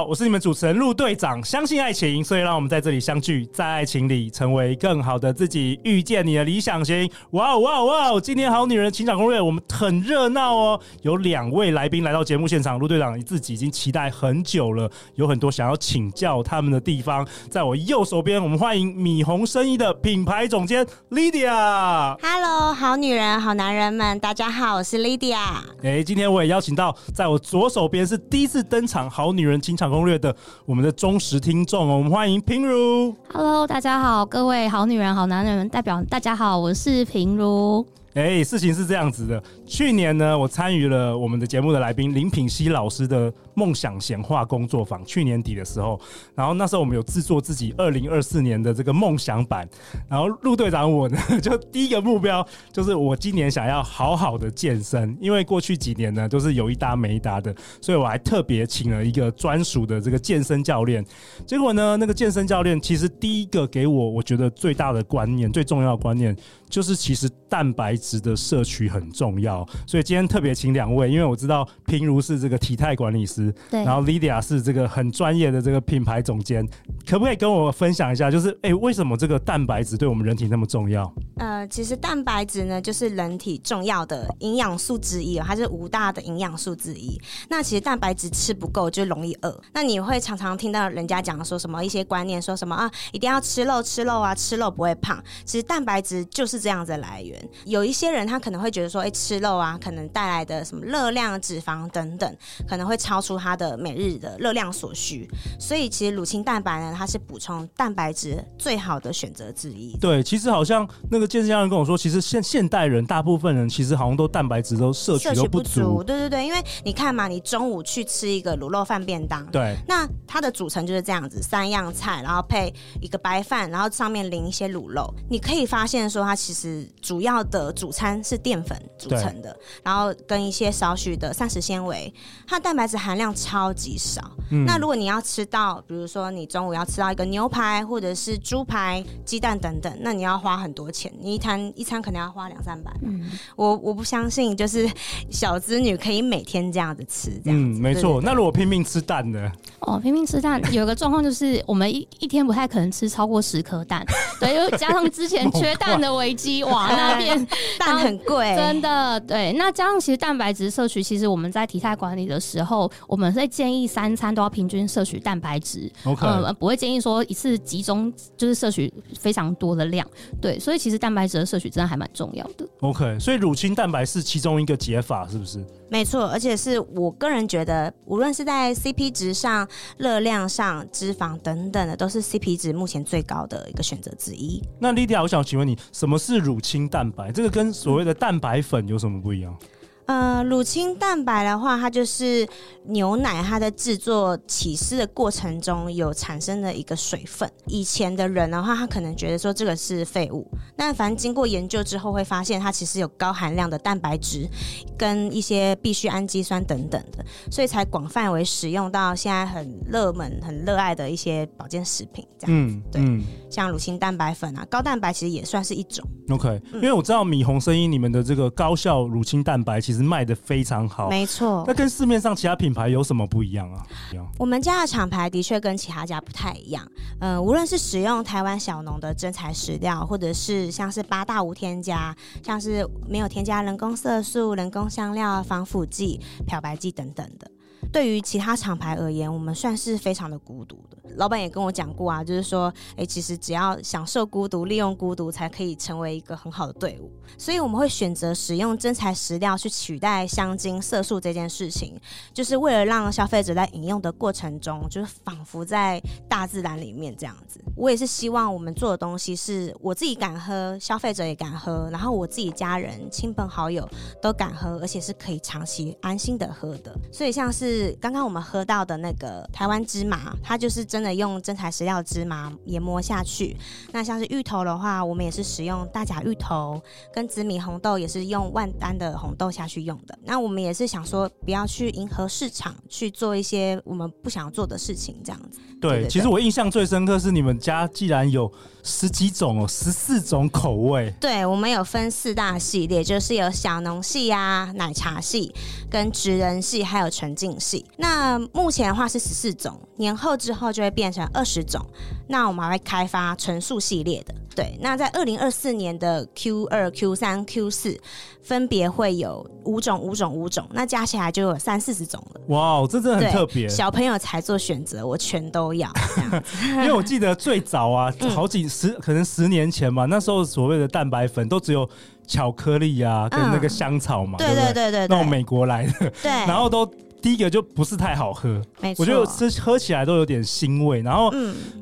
好，我是你们主持人陆队长。相信爱情，所以让我们在这里相聚，在爱情里成为更好的自己，遇见你的理想型。哇哦哇哦哇哦！今天好女人情场攻略，我们很热闹哦，有两位来宾来到节目现场。陆队长你自己已经期待很久了，有很多想要请教他们的地方。在我右手边，我们欢迎米红生意的品牌总监 Lydia。Hello，好女人好男人们，大家好，我是 Lydia。哎，今天我也邀请到，在我左手边是第一次登场好女人情场攻略的我们的忠实听众哦，我们欢迎平如。Hello，大家好，各位好女人、好男人代表，大家好，我是平如。哎、欸，事情是这样子的。去年呢，我参与了我们的节目的来宾林品熙老师的梦想显化工作坊。去年底的时候，然后那时候我们有制作自己二零二四年的这个梦想版。然后陆队长我呢，就第一个目标就是我今年想要好好的健身，因为过去几年呢都是有一搭没一搭的，所以我还特别请了一个专属的这个健身教练。结果呢，那个健身教练其实第一个给我我觉得最大的观念、最重要的观念。就是其实蛋白质的摄取很重要，所以今天特别请两位，因为我知道平如是这个体态管理师，对，然后 Lydia 是这个很专业的这个品牌总监，可不可以跟我分享一下，就是哎，为什么这个蛋白质对我们人体那么重要？呃，其实蛋白质呢，就是人体重要的营养素之一，它是五大的营养素之一。那其实蛋白质吃不够就容易饿，那你会常常听到人家讲说什么一些观念，说什么啊，一定要吃肉吃肉啊，吃肉不会胖。其实蛋白质就是。这样子的来源，有一些人他可能会觉得说，哎、吃肉啊，可能带来的什么热量、脂肪等等，可能会超出他的每日的热量所需。所以，其实乳清蛋白呢，它是补充蛋白质最好的选择之一。对，其实好像那个健身教练跟我说，其实现现代人大部分人其实好像都蛋白质都摄取都不足。不足。对对对，因为你看嘛，你中午去吃一个卤肉饭便当，对，那它的组成就是这样子，三样菜，然后配一个白饭，然后上面淋一些卤肉，你可以发现说它其实主要的主餐是淀粉组成的，然后跟一些少许的膳食纤维，它的蛋白质含量超级少。嗯。那如果你要吃到，比如说你中午要吃到一个牛排或者是猪排、鸡蛋等等，那你要花很多钱，你一餐一餐可能要花两三百。嗯，我我不相信，就是小资女可以每天这样子吃这样子。嗯，没错。那如果拼命吃蛋呢？哦，拼命吃蛋 有个状况就是，我们一一天不太可能吃超过十颗蛋，对，又加上之前缺蛋的危机，哇，那边 蛋很贵，真的，对。那加上其实蛋白质摄取，其实我们在体态管理的时候，我们会建议三餐都要平均摄取蛋白质，OK，呃，不会建议说一次集中就是摄取非常多的量，对。所以其实蛋白质的摄取真的还蛮重要的，OK。所以乳清蛋白是其中一个解法，是不是？没错，而且是我个人觉得，无论是在 CP 值上。热量上、脂肪等等的，都是 CP 值目前最高的一个选择之一。那 Lidia，我想请问你，什么是乳清蛋白？这个跟所谓的蛋白粉有什么不一样？呃，乳清蛋白的话，它就是牛奶它在制作起司的过程中有产生的一个水分。以前的人的话，他可能觉得说这个是废物，但反正经过研究之后，会发现它其实有高含量的蛋白质跟一些必需氨基酸等等的，所以才广泛为使用到现在很热门、很热爱的一些保健食品。这样，嗯，对，嗯、像乳清蛋白粉啊，高蛋白其实也算是一种。OK，因为我知道米红声音你们的这个高效乳清蛋白其实。卖的非常好，没错。那跟市面上其他品牌有什么不一样啊？我们家的厂牌的确跟其他家不太一样。呃，无论是使用台湾小农的真材实料，或者是像是八大无添加，像是没有添加人工色素、人工香料、防腐剂、漂白剂等等的。对于其他厂牌而言，我们算是非常的孤独的。老板也跟我讲过啊，就是说，哎，其实只要享受孤独，利用孤独，才可以成为一个很好的队伍。所以我们会选择使用真材实料去取代香精、色素这件事情，就是为了让消费者在饮用的过程中，就是仿佛在大自然里面这样子。我也是希望我们做的东西是我自己敢喝，消费者也敢喝，然后我自己家人、亲朋好友都敢喝，而且是可以长期安心的喝的。所以像是。是刚刚我们喝到的那个台湾芝麻，它就是真的用真材实料芝麻研磨下去。那像是芋头的话，我们也是使用大甲芋头，跟紫米红豆也是用万丹的红豆下去用的。那我们也是想说，不要去迎合市场，去做一些我们不想做的事情，这样子。对，对对对，其实我印象最深刻是你们家既然有十几种哦，十四种口味。对，我们有分四大系列，就是有小农系啊、奶茶系、跟职人系，还有纯净系。那目前的话是十四种，年后之后就会变成二十种。那我们还会开发纯素系列的。对，那在二零二四年的 Q 二、Q 三、Q 四，分别会有五种、五种、五种，那加起来就有三四十种了。哇，这真的很特别。小朋友才做选择，我全都要。因为我记得最早啊，好几十、嗯、可能十年前嘛，那时候所谓的蛋白粉都只有巧克力啊，跟那个香草嘛，嗯、对对对对，对，那种美国来的，对，然后都。第一个就不是太好喝，没错，我觉得吃喝起来都有点腥味，然后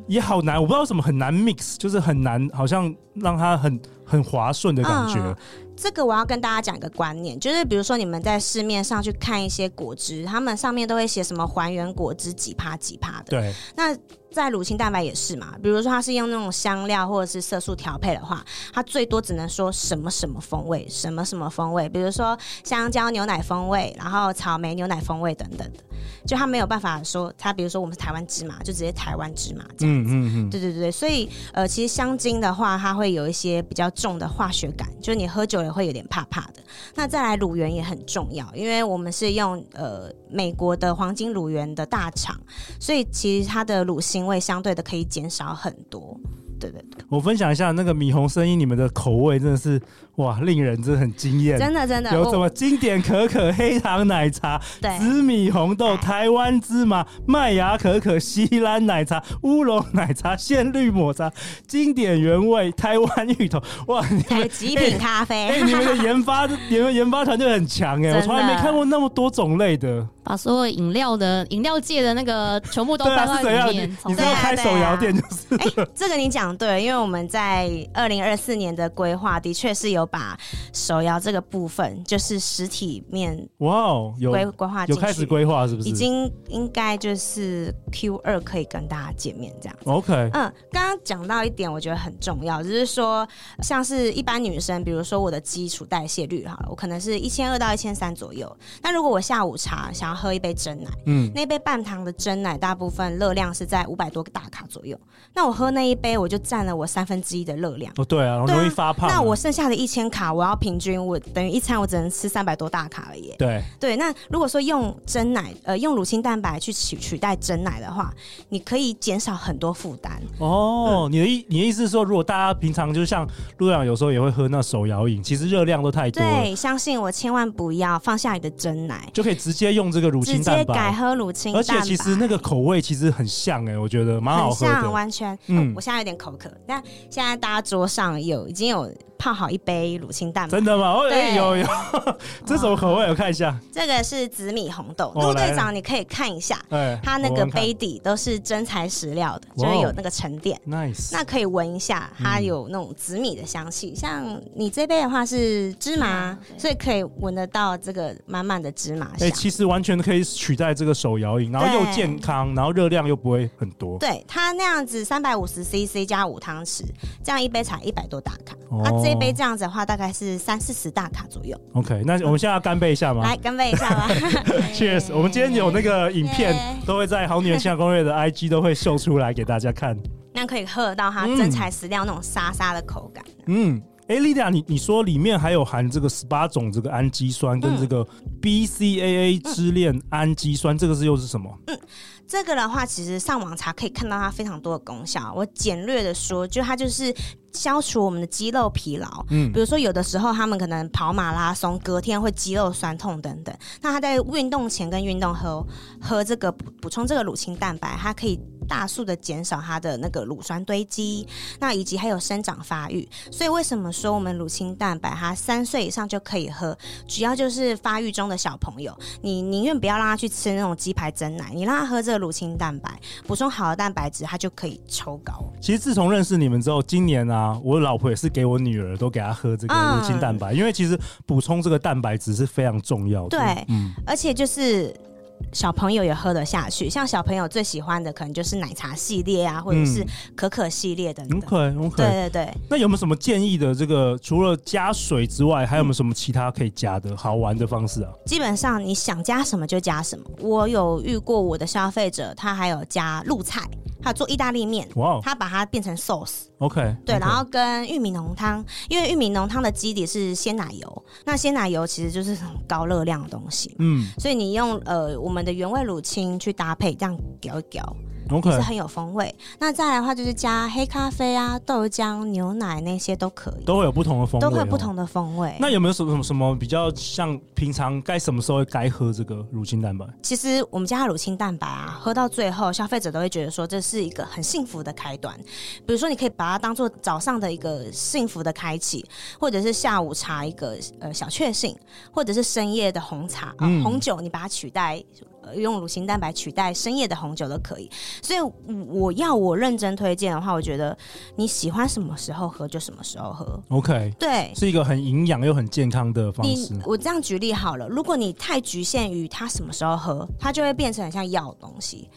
也好难，我不知道为什么很难 mix，就是很难，好像让它很很滑顺的感觉。嗯，这个我要跟大家讲一个观念，就是比如说你们在市面上去看一些果汁，他们上面都会写什么还原果汁几趴几趴的，对，那。在乳清蛋白也是嘛，比如说它是用那种香料或者是色素调配的话，它最多只能说什么什么风味，什么什么风味，比如说香蕉牛奶风味，然后草莓牛奶风味等等的，就它没有办法说它，比如说我们是台湾芝麻，就直接台湾芝麻这样子。嗯嗯嗯。对对对，所以呃，其实香精的话，它会有一些比较重的化学感，就是你喝酒也会有点怕怕的。那再来乳源也很重要，因为我们是用呃美国的黄金乳源的大厂，所以其实它的乳因为相对的可以减少很多。对对对，我分享一下那个米红声音，你们的口味真的是哇，令人真的很惊艳。真的真的，有什么经典可可黑糖奶茶、紫米红豆、台湾芝麻、麦芽可可、西兰奶茶、乌龙奶茶、鲜绿抹茶、经典原味、台湾芋头，哇，还有极品咖啡。哎，你们的研发，你们研发团队很强哎，我从来没看过那么多种类的。把所有饮料的饮料界的那个全部都放在里面。你知道开手摇店就是？哎，这个你讲对，因为我们在二零二四年的规划的确是有把手摇这个部分，就是实体面哇哦，有规规划有开始规划是不是？已经应该就是 Q 二可以跟大家见面这样。OK，嗯，刚刚讲到一点，我觉得很重要，就是说像是一般女生，比如说我的基础代谢率哈，我可能是一千二到一千三左右。那如果我下午茶想要喝一杯真奶，嗯，那杯半糖的真奶大部分热量是在五百多个大卡左右。那我喝那一杯，我就占了我三分之一的热量。哦，对啊，容易发胖。那我剩下的一千卡，我要平均，我等于一餐我只能吃三百多大卡而已。对对，那如果说用真奶，呃，用乳清蛋白去取取代真奶的话，你可以减少很多负担。哦，嗯、你的意你的意思是说，如果大家平常就像陆阳有时候也会喝那手摇饮，其实热量都太多。对，相信我，千万不要放下你的真奶，就可以直接用这个。乳清蛋白，直接改喝乳清蛋白，而且其实那个口味其实很像哎、欸，我觉得蛮好喝的，像完全。嗯，我现在有点口渴，但现在大家桌上有已经有。泡好一杯乳清蛋白，真的吗？哦，哎，有有，这什么口味？我看一下，这个是紫米红豆。陆队长，你可以看一下，它那个杯底都是真材实料的，就是有那个沉淀。Nice，那可以闻一下，它有那种紫米的香气。像你这杯的话是芝麻，所以可以闻得到这个满满的芝麻香。哎，其实完全可以取代这个手摇饮，然后又健康，然后热量又不会很多。对，它那样子三百五十 CC 加五汤匙，这样一杯才一百多大卡。哦。这一杯这样子的话，大概是三四十大卡左右。OK，那我们现在要干杯一下吗？来干杯一下吧。Cheers！我们今天有那个影片，都会在好女人情感攻略的 IG 都会秀出来给大家看。那可以喝得到它真材实料那种沙沙的口感。嗯，哎、欸，莉迪亚，你你说里面还有含这个十八种这个氨基酸跟这个 BCAA 支链氨基酸，这个是又是什么？嗯。这个的话，其实上网查可以看到它非常多的功效。我简略的说，就它就是消除我们的肌肉疲劳。嗯，比如说有的时候他们可能跑马拉松，隔天会肌肉酸痛等等。那他在运动前跟运动后喝这个补补充这个乳清蛋白，它可以。大速的减少它的那个乳酸堆积，那以及还有生长发育。所以为什么说我们乳清蛋白它三岁以上就可以喝？主要就是发育中的小朋友，你宁愿不要让他去吃那种鸡排蒸奶，你让他喝这个乳清蛋白，补充好的蛋白质，他就可以抽高。其实自从认识你们之后，今年啊，我老婆也是给我女儿都给她喝这个乳清蛋白，嗯、因为其实补充这个蛋白质是非常重要的。对，嗯，而且就是。小朋友也喝得下去。像小朋友最喜欢的可能就是奶茶系列啊，或者是可可系列等等。OK OK，对对对。那有没有什么建议的？这个除了加水之外，还有没有什么其他可以加的好玩的方式啊？基本上你想加什么就加什么。我有遇过我的消费者，他还有加露菜。他做意大利面，哇！他把它变成 sauce，OK，对，okay. 然后跟玉米浓汤，因为玉米浓汤的基底是鲜奶油，那鲜奶油其实就是很高热量的东西，嗯，所以你用呃我们的原味乳清去搭配，这样搅一搅。是很有风味。那再来的话，就是加黑咖啡啊、豆浆、牛奶那些都可以，都会有不同的风味，都会有不同的风味。那有没有什么什么什么比较像平常该什么时候该喝这个乳清蛋白？其实我们家的乳清蛋白啊，喝到最后，消费者都会觉得说这是一个很幸福的开端。比如说，你可以把它当做早上的一个幸福的开启，或者是下午茶一个呃小确幸，或者是深夜的红茶、呃、红酒，你把它取代。用乳清蛋白取代深夜的红酒都可以，所以我要我认真推荐的话，我觉得你喜欢什么时候喝就什么时候喝。OK，对，是一个很营养又很健康的方式。我这样举例好了，如果你太局限于它什么时候喝，它就会变成很像药的东西。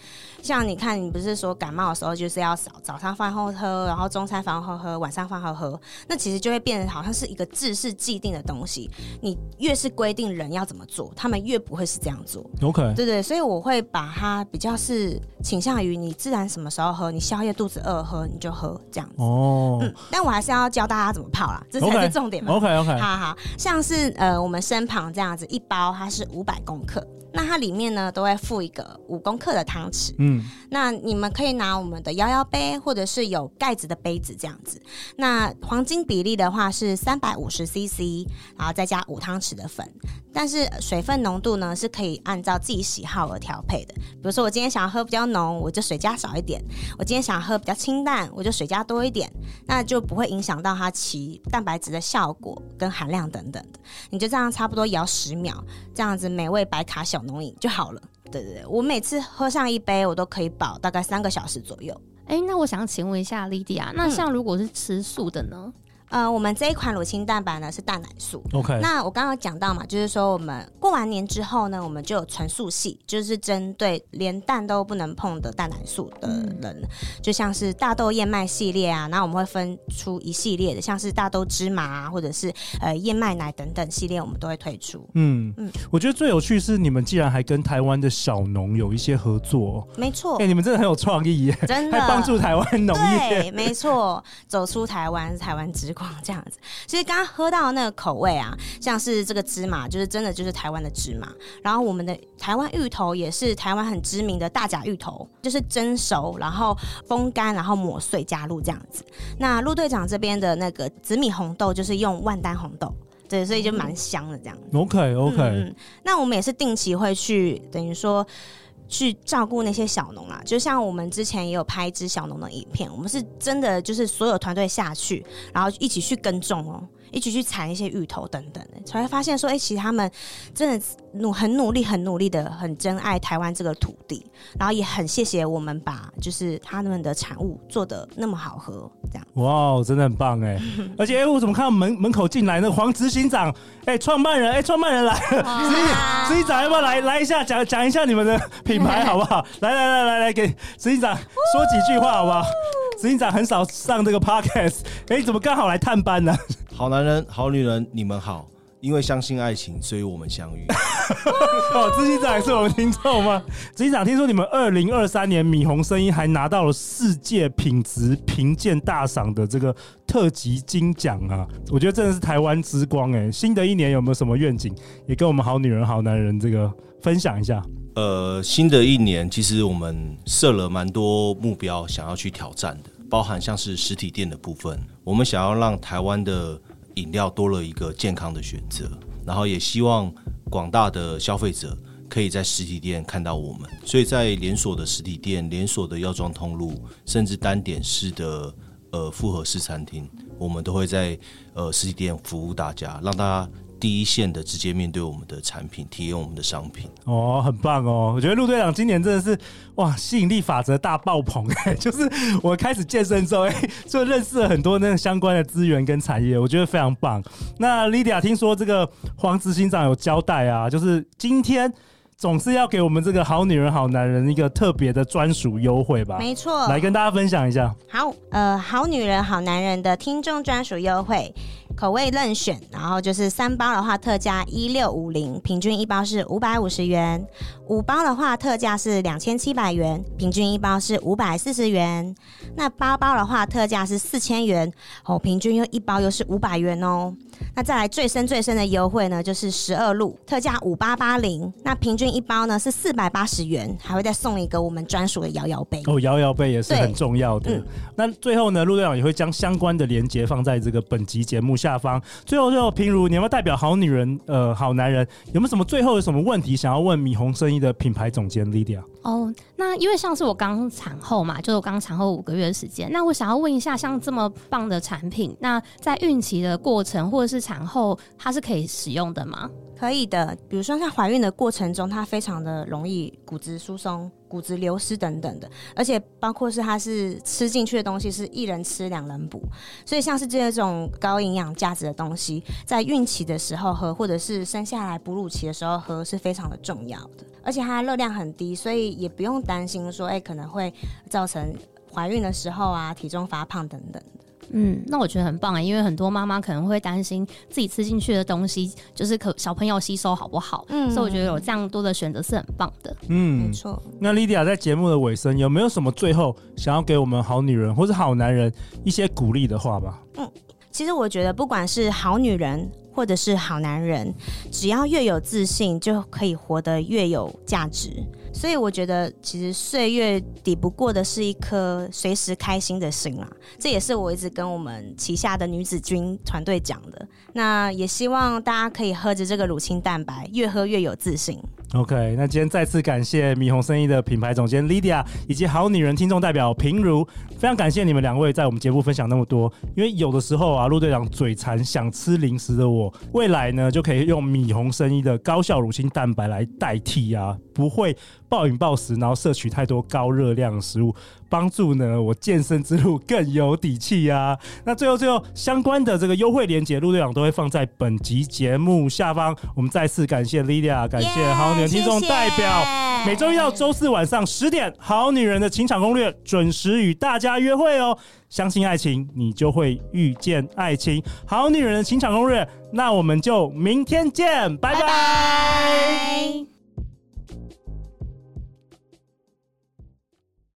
像你看，你不是说感冒的时候就是要早早上饭后喝，然后中餐饭后喝，晚上饭后喝，那其实就会变成好像是一个制式既定的东西。你越是规定人要怎么做，他们越不会是这样做。OK，对对，所以我会把它比较是倾向于你自然什么时候喝，你宵夜肚子饿喝你就喝这样子。哦，嗯，但我还是要教大家怎么泡啦，这才是重点嘛。OK OK，好好，像是呃我们身旁这样子一包，它是五百公克。那它里面呢，都会附一个五公克的汤匙。嗯，那你们可以拿我们的摇摇杯，或者是有盖子的杯子这样子。那黄金比例的话是三百五十 CC，然后再加五汤匙的粉。但是水分浓度呢，是可以按照自己喜好而调配的。比如说我今天想要喝比较浓，我就水加少一点；我今天想要喝比较清淡，我就水加多一点。那就不会影响到它其蛋白质的效果跟含量等等的。你就这样差不多摇十秒，这样子美味白卡小浓饮就好了。对对对，我每次喝上一杯，我都可以饱大概三个小时左右。哎，那我想请问一下莉迪亚，那像如果是吃素的呢？嗯呃，我们这一款乳清蛋白呢是蛋奶素。OK。那我刚刚讲到嘛，就是说我们过完年之后呢，我们就有纯素系，就是针对连蛋都不能碰的蛋奶素的人，嗯、就像是大豆燕麦系列啊，然后我们会分出一系列的，像是大豆芝麻啊，或者是呃燕麦奶等等系列，我们都会推出。嗯嗯，嗯我觉得最有趣是你们既然还跟台湾的小农有一些合作。没错。哎、欸，你们真的很有创意耶，真的。帮助台湾农业。对，没错，走出台湾，台湾之光。这样子，其实刚刚喝到的那个口味啊，像是这个芝麻，就是真的就是台湾的芝麻。然后我们的台湾芋头也是台湾很知名的大甲芋头，就是蒸熟，然后风干，然后磨碎加入这样子。那陆队长这边的那个紫米红豆，就是用万丹红豆，对，所以就蛮香的这样子。OK OK，嗯，那我们也是定期会去，等于说。去照顾那些小农啊，就像我们之前也有拍一支小农的影片，我们是真的就是所有团队下去，然后一起去耕种哦。一起去采一些芋头等等的，才会发现说，哎、欸，其实他们真的努很努力、很努力的，很珍爱台湾这个土地，然后也很谢谢我们把就是他们的产物做的那么好喝，这样。哇，真的很棒哎！而且哎、欸，我怎么看到门门口进来那个黄执行长？哎、欸，创办人，哎、欸，创办人来了，执行长要不要来来一下讲讲一下你们的品牌好不好？来来来来来，给执行长说几句话好不好？执行长很少上这个 podcast，哎、欸，怎么刚好来探班呢？好男人，好女人，你们好。因为相信爱情，所以我们相遇。哦，执行长是我们听众吗？执行长，听说你们二零二三年米红声音还拿到了世界品质评鉴大赏的这个特级金奖啊！我觉得真的是台湾之光哎。新的一年有没有什么愿景，也跟我们好女人、好男人这个分享一下？呃，新的一年其实我们设了蛮多目标，想要去挑战的，包含像是实体店的部分，我们想要让台湾的。饮料多了一个健康的选择，然后也希望广大的消费者可以在实体店看到我们。所以在连锁的实体店、连锁的药妆通路，甚至单点式的呃复合式餐厅，我们都会在呃实体店服务大家，让大家。第一线的直接面对我们的产品，体验我们的商品哦，很棒哦！我觉得陆队长今年真的是哇，吸引力法则大爆棚哎！就是我开始健身之后，哎，就认识了很多那个相关的资源跟产业，我觉得非常棒。那 Lydia 听说这个黄执行长有交代啊，就是今天总是要给我们这个好女人、好男人一个特别的专属优惠吧？没错，来跟大家分享一下。好，呃，好女人、好男人的听众专属优惠。口味任选，然后就是三包的话特价一六五零，平均一包是五百五十元；五包的话特价是两千七百元，平均一包是五百四十元。那八包的话特价是四千元，哦，平均又一包又是五百元哦。那再来最深最深的优惠呢，就是十二路特价五八八零，那平均一包呢是四百八十元，还会再送一个我们专属的摇摇杯。哦，摇摇杯也是很重要的。嗯、那最后呢，陆队长也会将相关的连接放在这个本集节目下方。最后，最后，平如，你有没有代表好女人、呃，好男人，有没有什么最后有什么问题想要问米红生意的品牌总监 Lydia？哦，那因为像是我刚产后嘛，就是我刚产后五个月的时间，那我想要问一下，像这么棒的产品，那在孕期的过程或者是产后，它是可以使用的吗？可以的，比如说在怀孕的过程中，它非常的容易骨质疏松、骨质流失等等的，而且包括是它是吃进去的东西是一人吃两人补，所以像是这种高营养价值的东西，在孕期的时候喝，或者是生下来哺乳期的时候喝是非常的重要的，而且它的热量很低，所以也不用担心说，哎、可能会造成怀孕的时候啊体重发胖等等。嗯，那我觉得很棒啊，因为很多妈妈可能会担心自己吃进去的东西，就是可小朋友吸收好不好？嗯，所以我觉得有这样多的选择是很棒的。嗯，没错。那 Lydia 在节目的尾声有没有什么最后想要给我们好女人或是好男人一些鼓励的话吧？嗯，其实我觉得不管是好女人或者是好男人，只要越有自信，就可以活得越有价值。所以我觉得，其实岁月抵不过的是一颗随时开心的心啦。这也是我一直跟我们旗下的女子军团队讲的。那也希望大家可以喝着这个乳清蛋白，越喝越有自信。OK，那今天再次感谢米红生意的品牌总监 Lydia 以及好女人听众代表平如，非常感谢你们两位在我们节目分享那么多。因为有的时候啊，陆队长嘴馋想吃零食的我，未来呢就可以用米红生衣的高效乳清蛋白来代替啊，不会暴饮暴食，然后摄取太多高热量的食物。帮助呢，我健身之路更有底气、啊！那最后最后相关的这个优惠链接，陆队长都会放在本集节目下方。我们再次感谢 Lydia，感谢好听众代表。每周一到周四晚上十点，好女人的情场攻略准时与大家约会哦。相信爱情，你就会遇见爱情。好女人的情场攻略，那我们就明天见，拜拜